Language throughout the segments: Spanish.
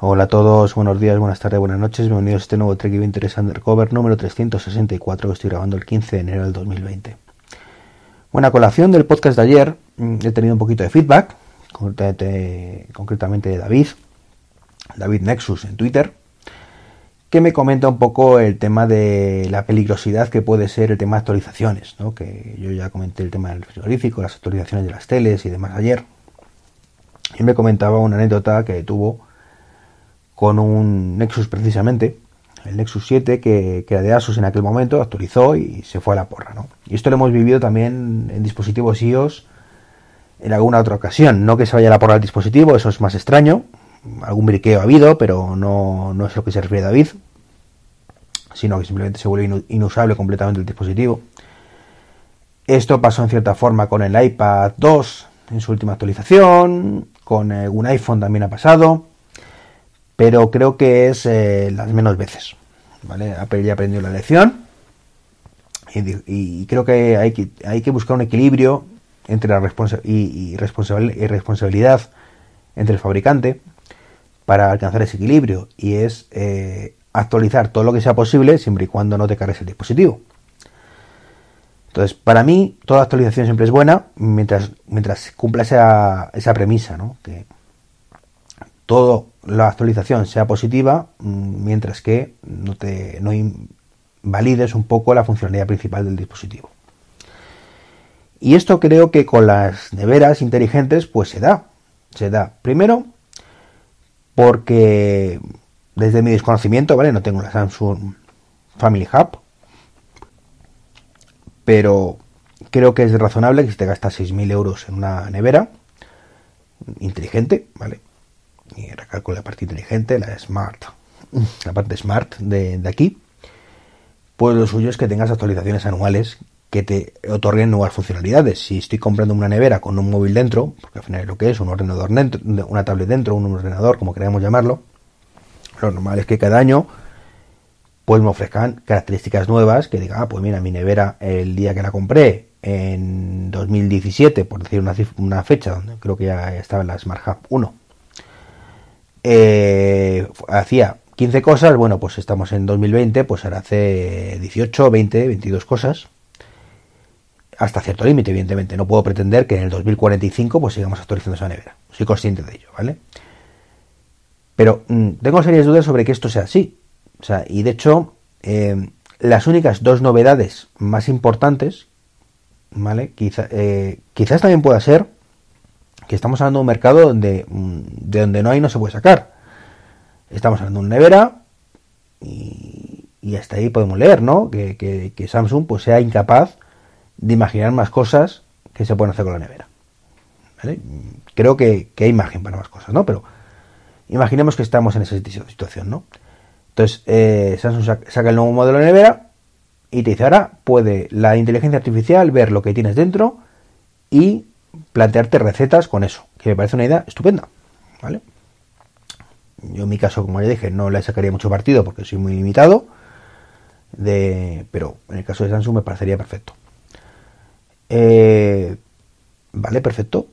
Hola a todos, buenos días, buenas tardes, buenas noches, bienvenidos a este nuevo Trek 23 Undercover número 364 que estoy grabando el 15 de enero del 2020. Buena colación del podcast de ayer, mm, he tenido un poquito de feedback, concretamente de David, David Nexus en Twitter, que me comenta un poco el tema de la peligrosidad que puede ser el tema de actualizaciones, ¿no? que yo ya comenté el tema del frigorífico, las actualizaciones de las teles y demás ayer, y me comentaba una anécdota que tuvo con un Nexus precisamente, el Nexus 7 que, que, era de Asus en aquel momento, actualizó y se fue a la porra. ¿no? Y esto lo hemos vivido también en dispositivos iOS en alguna otra ocasión. No que se vaya a la porra el dispositivo, eso es más extraño. Algún briqueo ha habido, pero no, no es lo que se refiere David, sino que simplemente se vuelve inusable completamente el dispositivo. Esto pasó en cierta forma con el iPad 2 en su última actualización, con un iPhone también ha pasado pero creo que es eh, las menos veces. ¿vale? Ya aprendió la lección y, creo que hay, que hay que buscar un equilibrio entre la responsa y, responsabilidad entre el fabricante para alcanzar ese equilibrio y es eh, actualizar todo lo que sea posible siempre y cuando no te cargues el dispositivo. Entonces, para mí, toda actualización siempre es buena mientras, mientras cumpla esa, esa premisa, ¿no? Que todo la actualización sea positiva, mm, mientras que no, te, no invalides un poco la funcionalidad principal del dispositivo. Y esto creo que con las neveras inteligentes pues se da. Se da. Primero, porque desde mi desconocimiento, ¿vale? No tengo la Samsung Family Hub. Pero creo que es razonable que si te gastas 6.000 euros en una nevera inteligente, ¿vale? Y recalco la parte inteligente, la smart, la parte smart de, aquí, pues lo suyo es que tengas actualizaciones anuales que te otorguen nuevas funcionalidades. Si estoy comprando una nevera con un móvil dentro, porque al final es lo que es, un ordenador dentro, una tablet dentro, un ordenador, como queramos llamarlo, lo normal es que cada año pues me ofrezcan características nuevas que diga, ah, pues mira, mi nevera el día que la compré en 2017, por decir una, una fecha donde creo que ya estaba en la Smart Hub 1, eh, hacía 15 cosas, bueno, pues estamos en 2020, pues ahora hace 18, 20, 22 cosas. Hasta cierto límite, evidentemente. No puedo pretender que en el 2045 pues sigamos actualizando esa nevera. Soy consciente de ello, ¿vale? Pero mm, tengo serias dudas sobre que esto sea así. O sea, y de hecho, eh, las únicas dos novedades más importantes, ¿vale? Quizá, eh, quizás también pueda ser que estamos hablando de un mercado donde mm, de donde no hay no se puede sacar. Estamos hablando de una nevera y, hasta ahí podemos leer, ¿no? Que, Samsung pues sea incapaz de imaginar más cosas que se pueden hacer con la nevera. Creo que, hay margen para más cosas, ¿no? Pero imaginemos que estamos en esa situación, ¿no? Entonces, eh, Samsung saca el nuevo modelo de nevera y te dice, ahora puede la inteligencia artificial ver lo que tienes dentro y plantearte recetas con eso, que me parece una idea estupenda, ¿vale? Yo en mi caso, como ya dije, no le sacaría mucho partido porque soy muy limitado, de, pero en el caso de Samsung me parecería perfecto. Eh, vale, perfecto.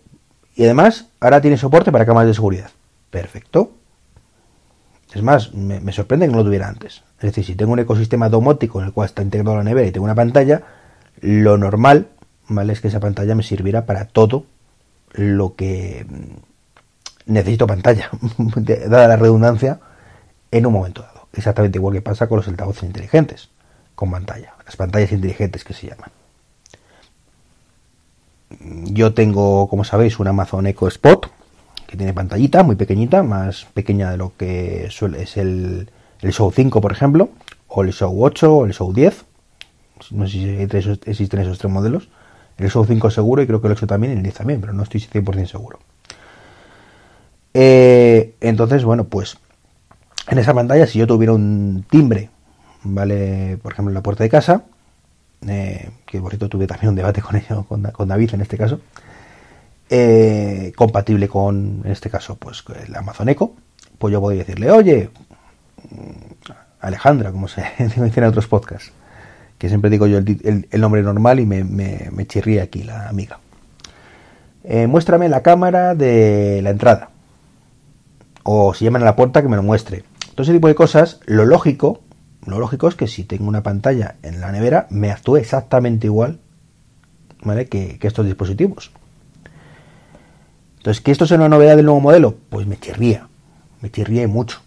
Y además, ahora tiene soporte para cámaras de seguridad. Perfecto. Es más, me, me, sorprende que no lo tuviera antes. Es decir, si tengo un ecosistema domótico en el cual está integrado la nevera y tengo una pantalla, lo normal ¿vale? Es que esa pantalla me sirviera para todo lo que necesito pantalla, dada la redundancia, en un momento dado. Exactamente igual que pasa con los altavoces inteligentes, con pantalla, las pantallas inteligentes que se llaman. Yo tengo, como sabéis, un Amazon Echo Spot, que tiene pantallita muy pequeñita, más pequeña de lo que suele, es el, el Show 5, por ejemplo, o el Show 8 o el Show 10. No sé si existen esos tres modelos el SOU 5 seguro y creo que el 8 también y el 10 también, pero no estoy 100% seguro. Eh, entonces, bueno, pues en esa pantalla, si yo tuviera un timbre, ¿vale? Por ejemplo, en la puerta de casa, eh, que por cierto tuve también un debate con ello, con, David en este caso, eh, compatible con, en este caso, pues el Amazon Echo, pues yo podría decirle, oye, Alejandra, como se dice en otros podcasts, que siempre digo yo el, nombre normal y me, me, chirría aquí la amiga. Eh, muéstrame la cámara de la entrada. o si llaman a la puerta que me lo muestre. Todo ese tipo de cosas, lo lógico, lo lógico es que si tengo una pantalla en la nevera, me actúe exactamente igual ¿vale? que, estos dispositivos. Entonces, ¿que esto sea una novedad del nuevo modelo? Pues me chirría, me chirría mucho.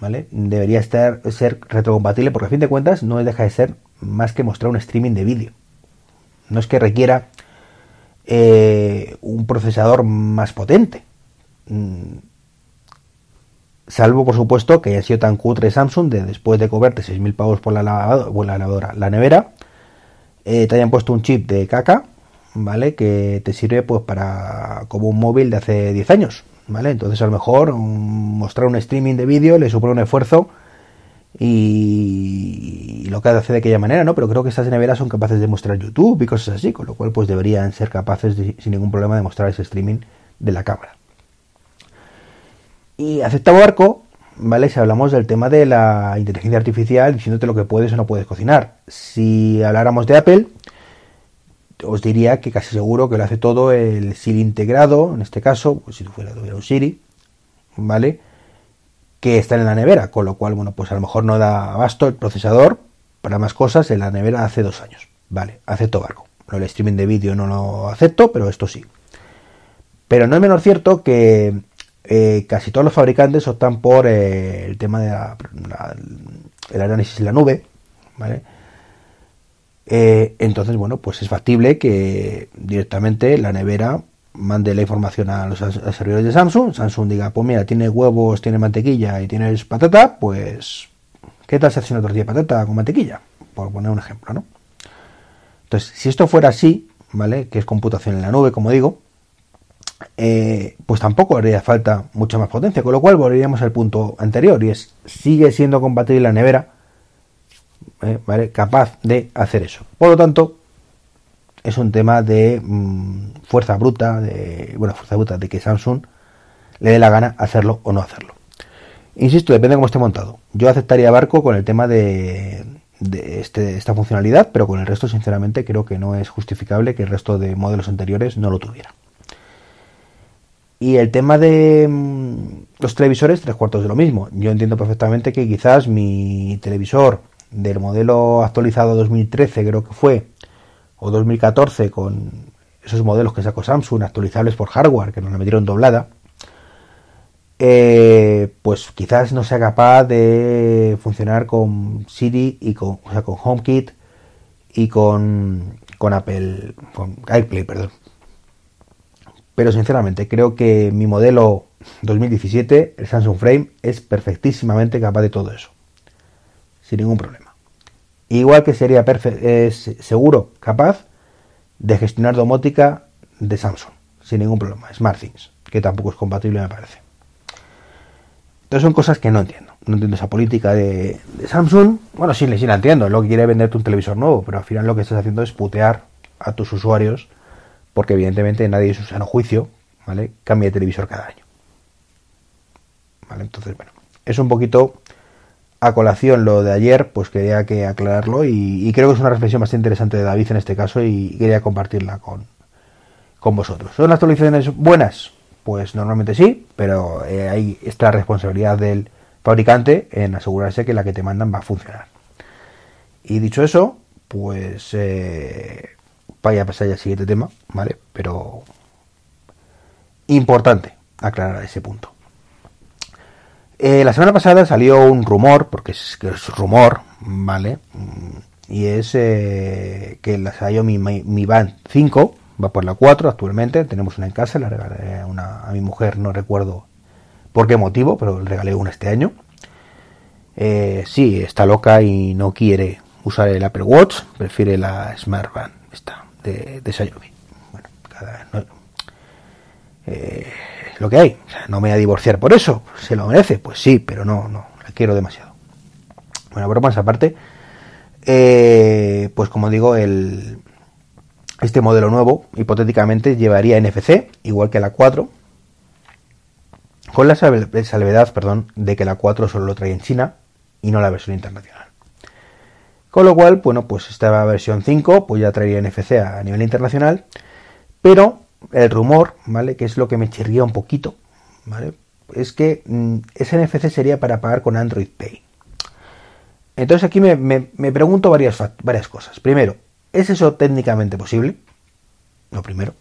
¿Vale? Debería estar, ser retrocompatible porque a fin de cuentas no deja de ser más que mostrar un streaming de vídeo. No es que requiera eh, un procesador más potente. Mm, salvo, por supuesto, que haya sido tan cutre Samsung de después de cobrarte 6.000 pavos por la, lavadora, la lavadora, la nevera, eh, te hayan puesto un chip de caca, ¿vale? Que te sirve pues para como un móvil de hace 10 años, ¿vale? Entonces a lo mejor mostrar un streaming de vídeo le supone un esfuerzo y, lo que hace de aquella manera, ¿no? Pero creo que estas neveras son capaces de mostrar YouTube y cosas así, con lo cual pues deberían ser capaces sin ningún problema de mostrar ese streaming de la cámara. Y aceptado barco, ¿vale? Si hablamos del tema de la inteligencia artificial, diciéndote lo que puedes o no puedes cocinar. Si habláramos de Apple, os diría que casi seguro que lo hace todo el Siri integrado, en este caso, pues si fuera tuviera un Siri, ¿vale? Que está en la nevera, con lo cual, bueno, pues a lo mejor no da abasto el procesador para más cosas en la nevera hace dos años. Vale, acepto barco. el streaming de vídeo no lo acepto, pero esto sí. Pero no es menos cierto que eh, casi todos los fabricantes optan por eh, el tema del análisis en la nube, ¿vale? Eh, entonces, bueno, pues es factible que directamente la nevera mande la información a los, servidores de Samsung. Samsung diga, pues mira, tiene huevos, tiene mantequilla y tienes patata, pues, ¿qué tal si haces una tortilla de patata con mantequilla? Por poner un ejemplo, ¿no? Entonces, si esto fuera así, ¿vale? Que es computación en la nube, como digo, eh, pues tampoco haría falta mucha más potencia, con lo cual volveríamos al punto anterior y es, sigue siendo compatible la nevera, eh, capaz de hacer eso. Por lo tanto, es un tema de mm, fuerza bruta, de, bueno, fuerza bruta, de que Samsung le dé la gana hacerlo o no hacerlo. Insisto, depende de cómo esté montado. Yo aceptaría Barco con el tema de, de este, esta funcionalidad, pero con el resto, sinceramente, creo que no es justificable que el resto de modelos anteriores no lo tuviera. Y el tema de mm, los televisores, tres cuartos de lo mismo. Yo entiendo perfectamente que quizás mi televisor del modelo actualizado 2013, creo que fue, o 2014, con esos modelos que sacó Samsung, actualizables por hardware, que nos la metieron doblada, eh, pues quizás no sea capaz de funcionar con Siri y con, o sea, con HomeKit y con, con Apple, con AirPlay, perdón. Pero sinceramente creo que mi modelo 2017, el Samsung Frame, es perfectísimamente capaz de todo eso. Sin ningún problema. Igual que sería es seguro capaz de gestionar domótica de Samsung. Sin ningún problema. SmartThings, que tampoco es compatible me parece. Entonces son cosas que no entiendo. No entiendo esa política de, Samsung. Bueno, sí, sí la entiendo. Lo que quiere venderte un televisor nuevo, pero al final lo que estás haciendo es putear a tus usuarios porque evidentemente nadie en su sano juicio, ¿vale? Cambia de televisor cada año. ¿Vale? Entonces, bueno, es un poquito a colación lo de ayer, pues quería que aclararlo y, creo que es una reflexión bastante interesante de David en este caso y quería compartirla con, con vosotros. ¿Son las actualizaciones buenas? Pues normalmente sí, pero eh, ahí está la responsabilidad del fabricante en asegurarse que la que te mandan va a funcionar. Y dicho eso, pues eh, vaya a pasar ya al siguiente tema, ¿vale? Pero importante aclarar ese punto. Eh, la semana pasada salió un rumor, porque es, que es rumor, ¿vale? Y es eh, que la Xiaomi Mi, Mi Band 5 va por la 4 actualmente. Tenemos una en casa, la regalé una, a mi mujer, no recuerdo por qué motivo, pero le regalé una este año. Eh, sí, está loca y no quiere usar el Apple Watch, prefiere la Smart Band. Esta de, de Xiaomi. Bueno, cada, eh, lo que hay. no me voy a divorciar por eso. ¿Se lo merece? Pues sí, pero no, no, la quiero demasiado. Bueno, bromas aparte. Eh, pues como digo, el, este modelo nuevo hipotéticamente llevaría NFC, igual que la 4, con la salvedad perdón, de que la 4 solo lo trae en China y no la versión internacional. Con lo cual, bueno, pues esta versión 5 pues ya traería NFC a nivel internacional, pero el rumor, ¿vale? Que es lo que me chirría un poquito, ¿vale? es que mm, ese NFC sería para pagar con Android Pay. Entonces aquí me, me pregunto varias, varias cosas. Primero, ¿es eso técnicamente posible? Lo primero.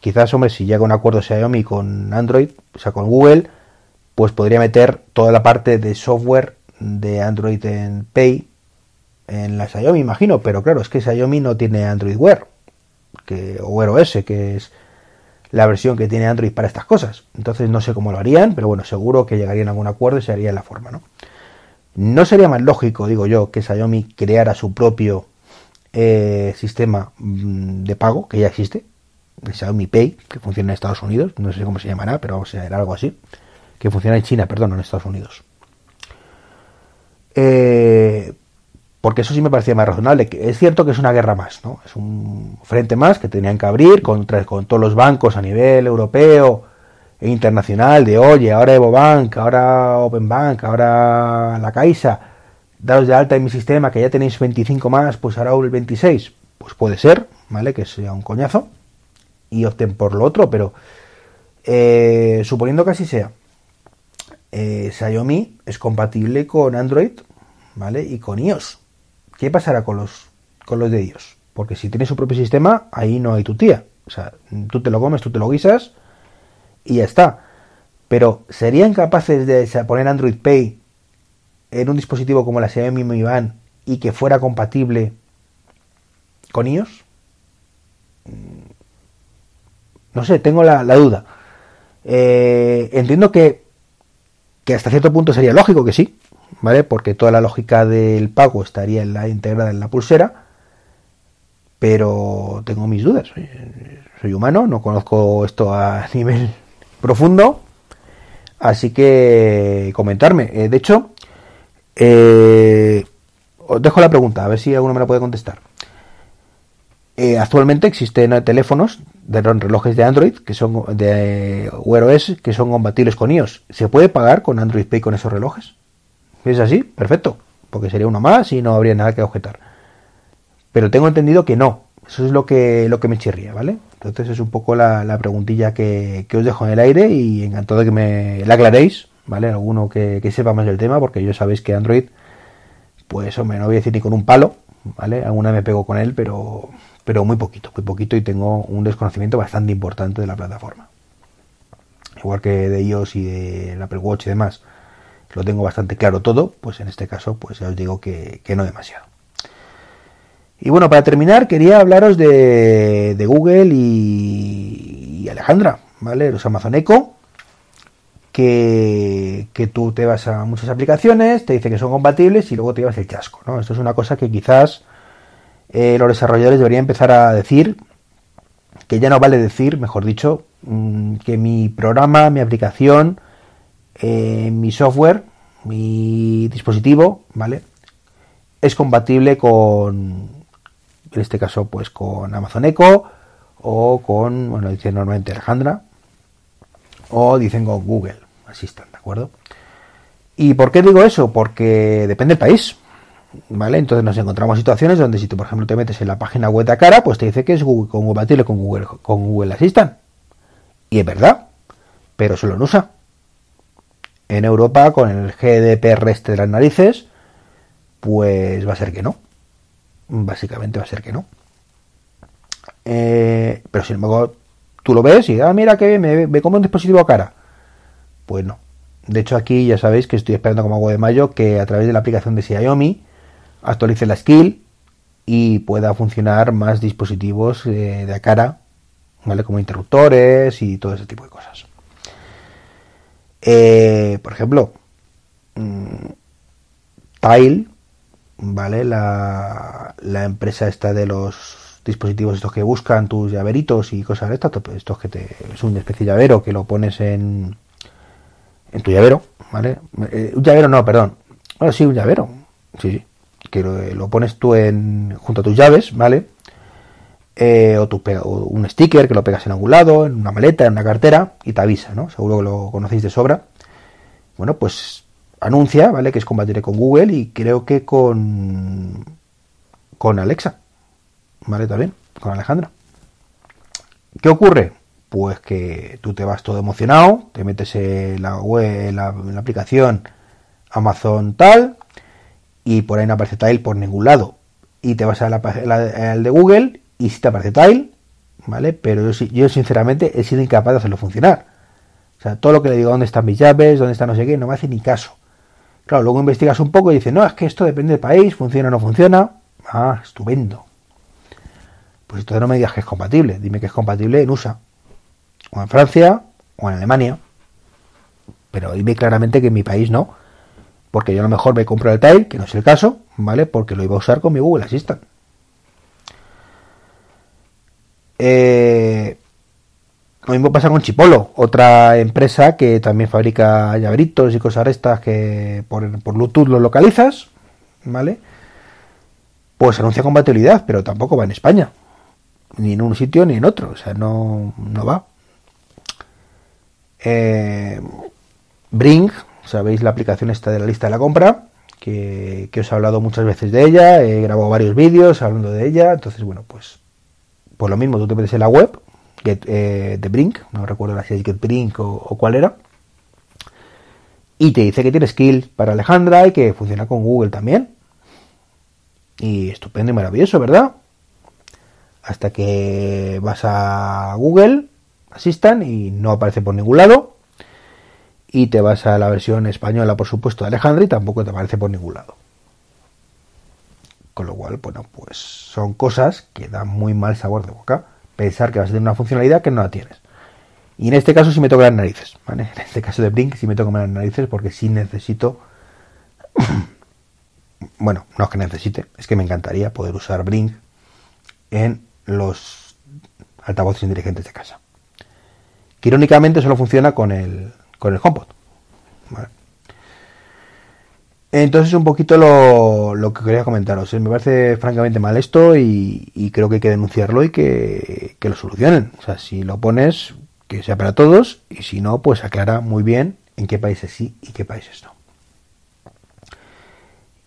Quizás, hombre, si llega un acuerdo Xiaomi con Android, o sea, con Google, pues podría meter toda la parte de software de Android en Pay en la Xiaomi, imagino, pero claro, es que Xiaomi no tiene Android Wear, que, o Wear que es la versión que tiene Android para estas cosas. Entonces no sé cómo lo harían, pero bueno, seguro que llegarían a algún acuerdo y se haría la forma, ¿no? No sería más lógico, digo yo, que Xiaomi creara su propio eh, sistema mm, de pago, que ya existe, el Xiaomi Pay, que funciona en Estados Unidos, no sé cómo se llamará, pero vamos a ser algo así, que funciona en China, perdón, en Estados Unidos. Eh, porque eso sí me parecía más razonable. Es cierto que es una guerra más, ¿no? Es un frente más que tenían que abrir contra, con todos los bancos a nivel europeo e internacional, de oye, ahora EvoBank, ahora OpenBank, ahora la Caixa, daros de alta en mi sistema, que ya tenéis 25 más, pues ahora el 26. Pues puede ser, ¿vale? Que sea un coñazo y opten por lo otro, pero eh, suponiendo que así sea, eh, Xiaomi es compatible con Android, ¿vale? Y con iOS. ¿Qué pasará con los, con los de iOS? Porque si tiene su propio sistema, ahí no hay tu tía. O sea, tú te lo comes, tú te lo guisas y ya está. Pero ¿serían capaces de poner Android Pay en un dispositivo como la Xiaomi Mi Band y que fuera compatible con iOS? No sé, tengo la, duda. Eh, entiendo que, que hasta cierto punto sería lógico que sí, ¿vale? Porque toda la lógica del pago estaría en la integrada en la pulsera, pero tengo mis dudas. Soy humano, no conozco esto a nivel profundo, así que comentarme. Eh, de hecho, eh, os dejo la pregunta, a ver si alguno me la puede contestar. Eh, actualmente existen teléfonos de relojes de Android que son de Wear OS que son compatibles con iOS. ¿Se puede pagar con Android Pay con esos relojes? Es así, perfecto, porque sería uno más y no habría nada que objetar. Pero tengo entendido que no. Eso es lo que, lo que me chirría, ¿vale? Entonces es un poco la, preguntilla que, os dejo en el aire y encantado de que me la aclaréis, ¿vale? Alguno que, sepa más del tema, porque yo sabéis que Android, pues hombre, no voy a decir ni con un palo, ¿vale? Alguna me pego con él, pero, pero muy poquito, muy poquito y tengo un desconocimiento bastante importante de la plataforma. Igual que de iOS y de Apple Watch y demás lo tengo bastante claro todo, pues en este caso, pues ya os digo que, no demasiado. Y bueno, para terminar, quería hablaros de, Google y, Alejandra, ¿vale? Los Amazon Echo, que, que, tú te vas a muchas aplicaciones, te dice que son compatibles y luego te llevas el chasco, ¿no? Esto es una cosa que quizás eh, los desarrolladores deberían empezar a decir, que ya no vale decir, mejor dicho, mm, que mi programa, mi aplicación, eh, mi software, mi dispositivo, ¿vale? Es compatible con, en este caso, pues con Amazon Echo o con, bueno, dicen normalmente Alejandra o dicen con Google Assistant, ¿de acuerdo? ¿Y por qué digo eso? Porque depende del país, ¿vale? Entonces nos encontramos situaciones donde si tú, por ejemplo, te metes en la página web de cara, pues te dice que es compatible con Google, con Google Assistant. Y es verdad, pero solo lo usa en Europa con el GDPR este de las narices, pues va a ser que no. Básicamente va a ser que no. Eh, pero sin embargo, tú lo ves y, ah, mira que me, me como un dispositivo a cara. Pues no. De hecho, aquí ya sabéis que estoy esperando como agua de mayo que a través de la aplicación de Xiaomi actualice la skill y pueda funcionar más dispositivos eh, de a cara, ¿vale? Como interruptores y todo ese tipo de cosas. Eh, por ejemplo, mm, Tile, ¿vale? La, empresa esta de los dispositivos estos que buscan tus llaveritos y cosas de estas, estos que te, es una especie de llavero que lo pones en, en tu llavero, ¿vale? Eh, un llavero no, perdón. Bueno, sí, un llavero. Sí, sí. Que lo, pones tú en, junto a tus llaves, ¿vale? Eh, o, tu, un sticker que lo pegas en algún lado, en una maleta, en una cartera, y te avisa, ¿no? Seguro que lo conocéis de sobra. Bueno, pues anuncia, ¿vale? Que es compatible con Google y creo que con, con Alexa, ¿vale? También, con Alejandra. ¿Qué ocurre? pues que tú te vas todo emocionado, te metes en la web, la, la aplicación Amazon tal, y por ahí no aparece Tile por ningún lado. Y te vas al de Google y si te aparece Tile, ¿vale? Pero yo, yo sinceramente he sido incapaz de hacerlo funcionar. O sea, todo lo que le digo, ¿dónde están mis llaves? ¿Dónde está no sé qué? No me hace ni caso. Claro, luego investigas un poco y dices, no, es que esto depende del país, funciona o no funciona. Ah, estupendo. Pues entonces no me digas que es compatible, dime que es compatible en USA, o en Francia, o en Alemania. Pero dime claramente que en mi país no, porque yo a lo mejor me compro el Tile, que no es el caso, ¿vale? Porque lo iba a usar con mi Google Assistant. Eh, lo mismo pasa con Chipolo, otra empresa que también fabrica llaveritos y cosas estas que por, Bluetooth lo localizas, ¿vale? Pues anuncia compatibilidad, pero tampoco va en España. Ni en un sitio ni en otro, o sea, no, no va. Eh, Brink, sabéis la aplicación esta de la lista de la compra, que, que os he hablado muchas veces de ella, he grabado varios vídeos hablando de ella, entonces bueno, pues por lo mismo tú te metes en la web, Get, eh, de Brink, no recuerdo si es Get Brink o, cuál era, y te dice que tiene skill para Alejandra y que funciona con Google también. Y estupendo y maravilloso, ¿verdad? Hasta que vas a Google Assistant y no aparece por ningún lado. Y te vas a la versión española, por supuesto, de Alejandra y tampoco te aparece por ningún lado. Con lo cual, bueno, pues son cosas que dan muy mal sabor de boca pensar que vas a tener una funcionalidad que no la tienes. Y en este caso sí me toca las narices. En este caso de Blink sí me toca las narices porque sí necesito... bueno, no es que necesite, es que me encantaría poder usar Blink en los altavoces inteligentes de casa. Que irónicamente solo funciona con el, con el. Entonces un poquito lo, que quería comentaros. Me parece francamente mal esto y, creo que hay que denunciarlo y que, lo solucionen. O sea, si lo pones, que sea para todos y si no, pues aclara muy bien en qué países sí y qué países no.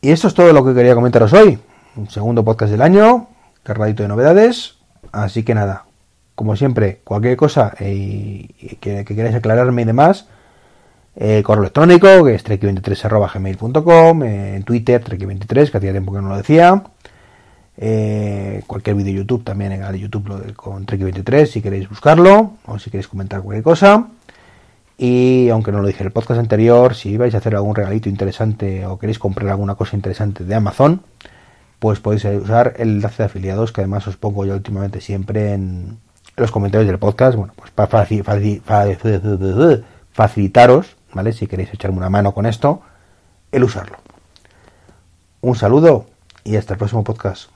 Y esto es todo lo que quería comentaros hoy. Un segundo podcast del año, cargadito de novedades. Así que nada, como siempre, cualquier cosa eh, que, que queráis aclararme y demás, eh, correo electrónico, que es trek23.gmail.com, eh, en Twitter, trek23, que hacía tiempo que no lo decía. Eh, cualquier vídeo YouTube también en el YouTube lo con trek23 si queréis buscarlo o si queréis comentar cualquier cosa. Y aunque no lo dije en el podcast anterior, si vais a hacer algún regalito interesante o queréis comprar alguna cosa interesante de Amazon, pues podéis usar el enlace de afiliados que además os pongo yo últimamente siempre en los comentarios del podcast. Bueno, pues para facilitaros ¿vale? Si queréis echarme una mano con esto, el usarlo. Un saludo y hasta el próximo podcast.